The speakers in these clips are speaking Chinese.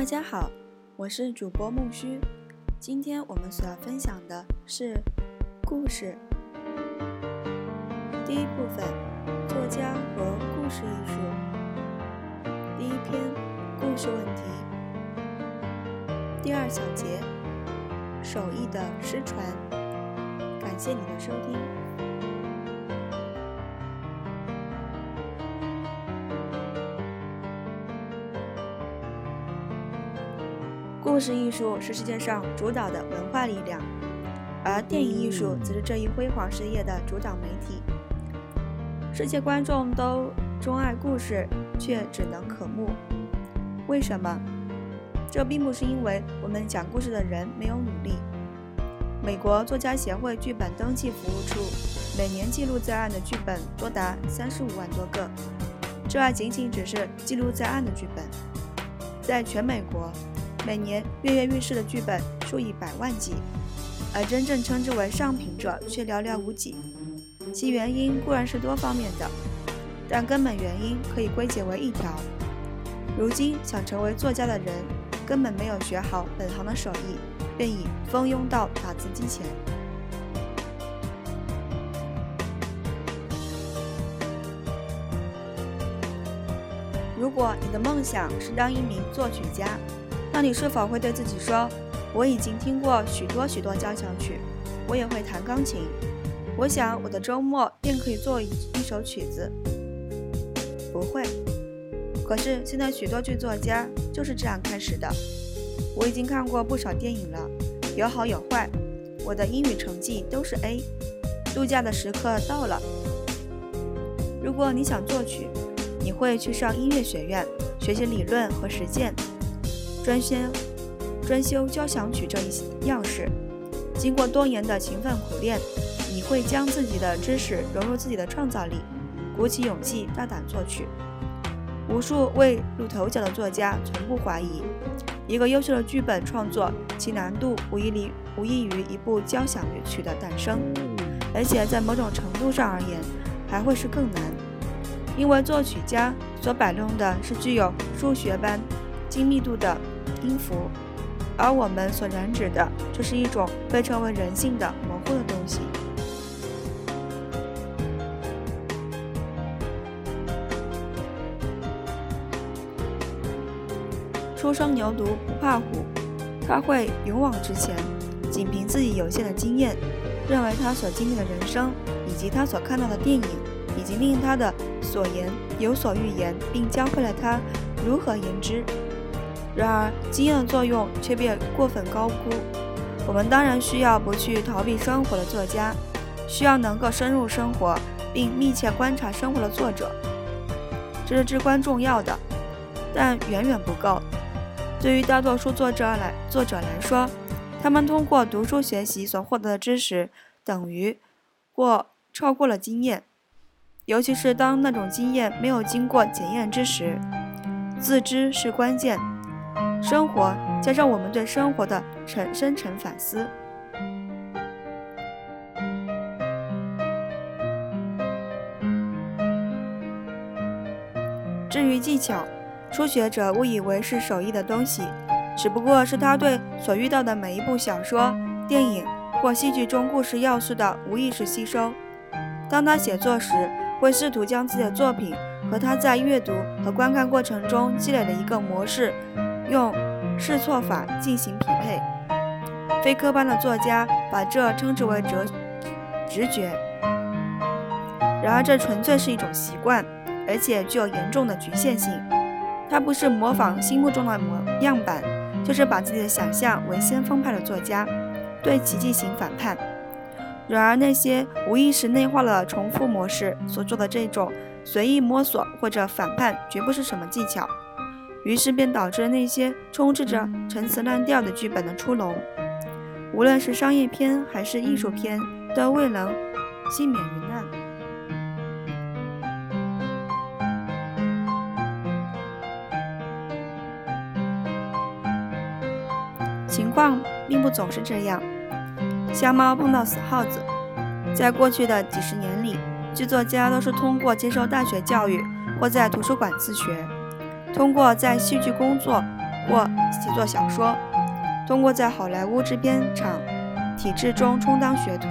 大家好，我是主播木须。今天我们所要分享的是故事。第一部分：作家和故事艺术。第一篇：故事问题。第二小节：手艺的失传。感谢你的收听。故事艺术是世界上主导的文化力量，而电影艺术则是这一辉煌事业的主导媒体。世界观众都钟爱故事，却只能渴慕。为什么？这并不是因为我们讲故事的人没有努力。美国作家协会剧本登记服务处每年记录在案的剧本多达三十五万多个，这还仅仅只是记录在案的剧本，在全美国。每年跃跃欲试的剧本数以百万计，而真正称之为上品者却寥寥无几。其原因固然是多方面的，但根本原因可以归结为一条：如今想成为作家的人根本没有学好本行的手艺，便已蜂拥到打字机前。如果你的梦想是当一名作曲家，那你是否会对自己说：“我已经听过许多许多交响曲，我也会弹钢琴，我想我的周末便可以做一一首曲子。”不会。可是现在许多剧作家就是这样开始的。我已经看过不少电影了，有好有坏。我的英语成绩都是 A。度假的时刻到了。如果你想作曲，你会去上音乐学院学习理论和实践。专修专修交响曲这一样式，经过多年的勤奋苦练，你会将自己的知识融入自己的创造力，鼓起勇气大胆作曲。无数未露头角的作家从不怀疑，一个优秀的剧本创作，其难度无异于无异于一部交响乐曲的诞生，而且在某种程度上而言，还会是更难，因为作曲家所摆弄的是具有数学般精密度的。音符，而我们所染指的，这是一种被称为人性的模糊的东西。初生牛犊不怕虎，他会勇往直前，仅凭自己有限的经验，认为他所经历的人生，以及他所看到的电影，以及令他的所言有所预言，并教会了他如何言之。然而，经验的作用却被过分高估。我们当然需要不去逃避生活的作家，需要能够深入生活并密切观察生活的作者，这是至关重要的，但远远不够。对于大多数作者来作者来说，他们通过读书学习所获得的知识等于或超过了经验，尤其是当那种经验没有经过检验之时，自知是关键。生活加上我们对生活的沉深沉反思。至于技巧，初学者误以为是手艺的东西，只不过是他对所遇到的每一部小说、电影或戏剧中故事要素的无意识吸收。当他写作时，会试图将自己的作品和他在阅读和观看过程中积累的一个模式。用试错法进行匹配，非科班的作家把这称之为哲直觉。然而，这纯粹是一种习惯，而且具有严重的局限性。它不是模仿心目中的模样板，就是把自己的想象为先锋派的作家，对其进行反叛。然而，那些无意识内化了重复模式所做的这种随意摸索或者反叛，绝不是什么技巧。于是便导致了那些充斥着陈词滥调的剧本的出笼，无论是商业片还是艺术片，都未能幸免于难。情况并不总是这样，瞎猫碰到死耗子。在过去的几十年里，剧作家都是通过接受大学教育或在图书馆自学。通过在戏剧工作或写作小说，通过在好莱坞制片厂体制中充当学徒，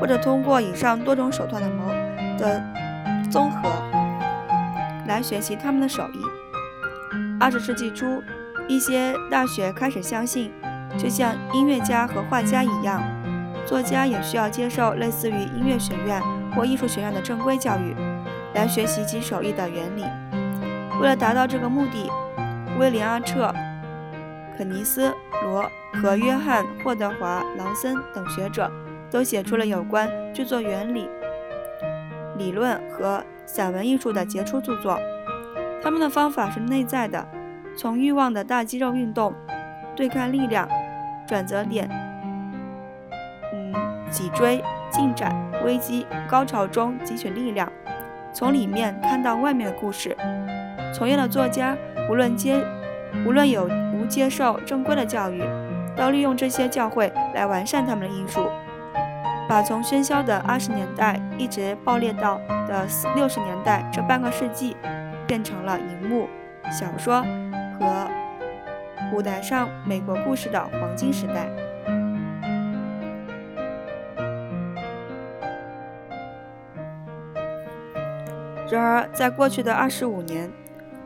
或者通过以上多种手段的谋的综合来学习他们的手艺。二十世纪初，一些大学开始相信，就像音乐家和画家一样，作家也需要接受类似于音乐学院或艺术学院的正规教育，来学习其手艺的原理。为了达到这个目的，威廉·阿彻、肯尼斯·罗和约翰·霍德华·劳森等学者都写出了有关制作原理、理论和散文艺术的杰出著作。他们的方法是内在的，从欲望的大肌肉运动、对抗力量、转折点、嗯，脊椎进展、危机、高潮中汲取力量，从里面看到外面的故事。从业的作家，无论接无论有无接受正规的教育，都利用这些教会来完善他们的艺术，把从喧嚣的二十年代一直爆裂到的六十年代这半个世纪，变成了荧幕、小说和舞台上美国故事的黄金时代。然而，在过去的二十五年，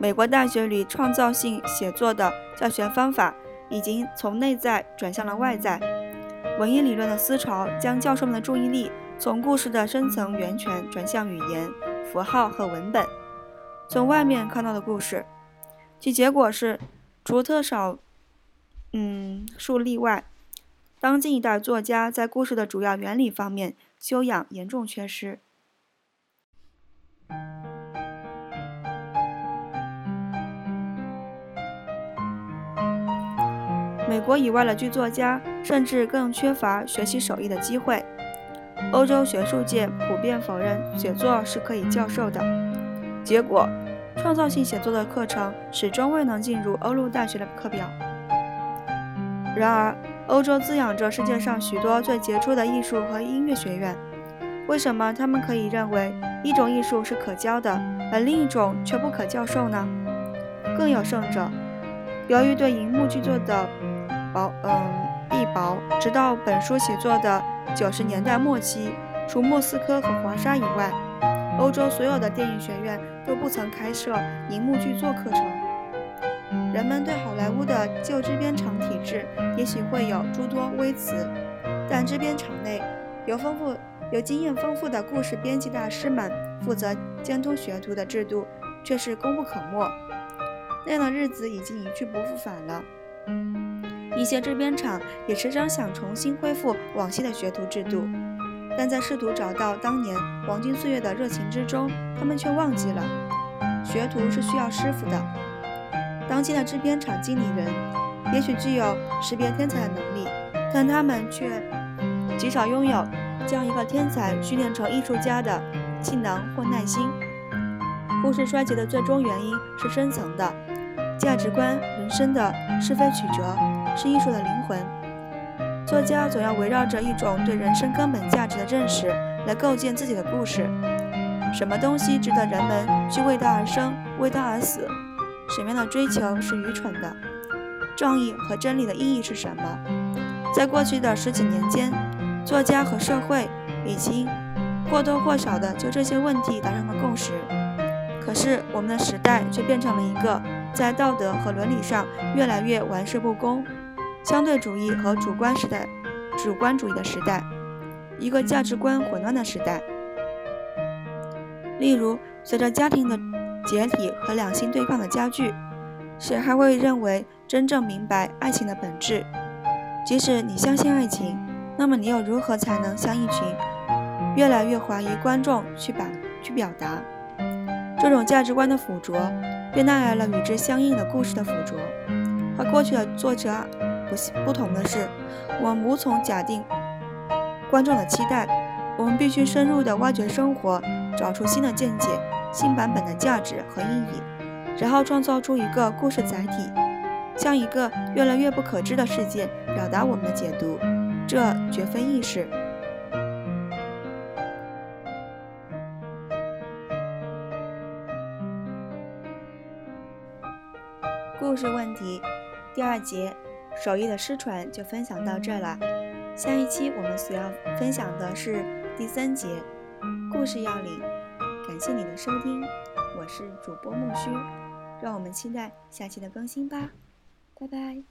美国大学里创造性写作的教学方法已经从内在转向了外在。文艺理论的思潮将教授们的注意力从故事的深层源泉转向语言、符号和文本，从外面看到的故事。其结果是，除特少嗯数例外，当今一代作家在故事的主要原理方面修养严重缺失。美国以外的剧作家甚至更缺乏学习手艺的机会。欧洲学术界普遍否认写作是可以教授的，结果，创造性写作的课程始终未能进入欧陆大学的课表。然而，欧洲滋养着世界上许多最杰出的艺术和音乐学院。为什么他们可以认为一种艺术是可教的，而另一种却不可教授呢？更有甚者，由于对荧幕剧作的薄，嗯，必薄。直到本书写作的九十年代末期，除莫斯科和华沙以外，欧洲所有的电影学院都不曾开设荧幕剧作课程。人们对好莱坞的旧制片厂体制也许会有诸多微词，但制片厂内有丰富、有经验丰富的故事编辑大师们负责监督学徒的制度却是功不可没。那样的日子已经一去不复返了。一些制片厂也时常想重新恢复往昔的学徒制度，但在试图找到当年黄金岁月的热情之中，他们却忘记了，学徒是需要师傅的。当今的制片厂经理人也许具有识别天才的能力，但他们却极少拥有将一个天才训练成艺术家的气囊或耐心。故事衰竭的最终原因是深层的价值观、人生的是非曲折。是艺术的灵魂。作家总要围绕着一种对人生根本价值的认识来构建自己的故事。什么东西值得人们去为它而生、为它而死？什么样的追求是愚蠢的？正义和真理的意义是什么？在过去的十几年间，作家和社会已经或多或少地就这些问题达成了共识。可是，我们的时代却变成了一个在道德和伦理上越来越玩世不恭。相对主义和主观时代，主观主义的时代，一个价值观混乱的时代。例如，随着家庭的解体和两性对抗的加剧，谁还会认为真正明白爱情的本质？即使你相信爱情，那么你又如何才能向一群越来越怀疑观众去表去表达？这种价值观的附着，便带来了与之相应的故事的附着。和过去的作者。不不同的是，我们无从假定观众的期待，我们必须深入地挖掘生活，找出新的见解、新版本的价值和意义，然后创造出一个故事载体，向一个越来越不可知的世界表达我们的解读。这绝非易事。故事问题。第二节手艺的失传就分享到这了。下一期我们所要分享的是第三节故事要领。感谢你的收听，我是主播木须，让我们期待下期的更新吧，拜拜。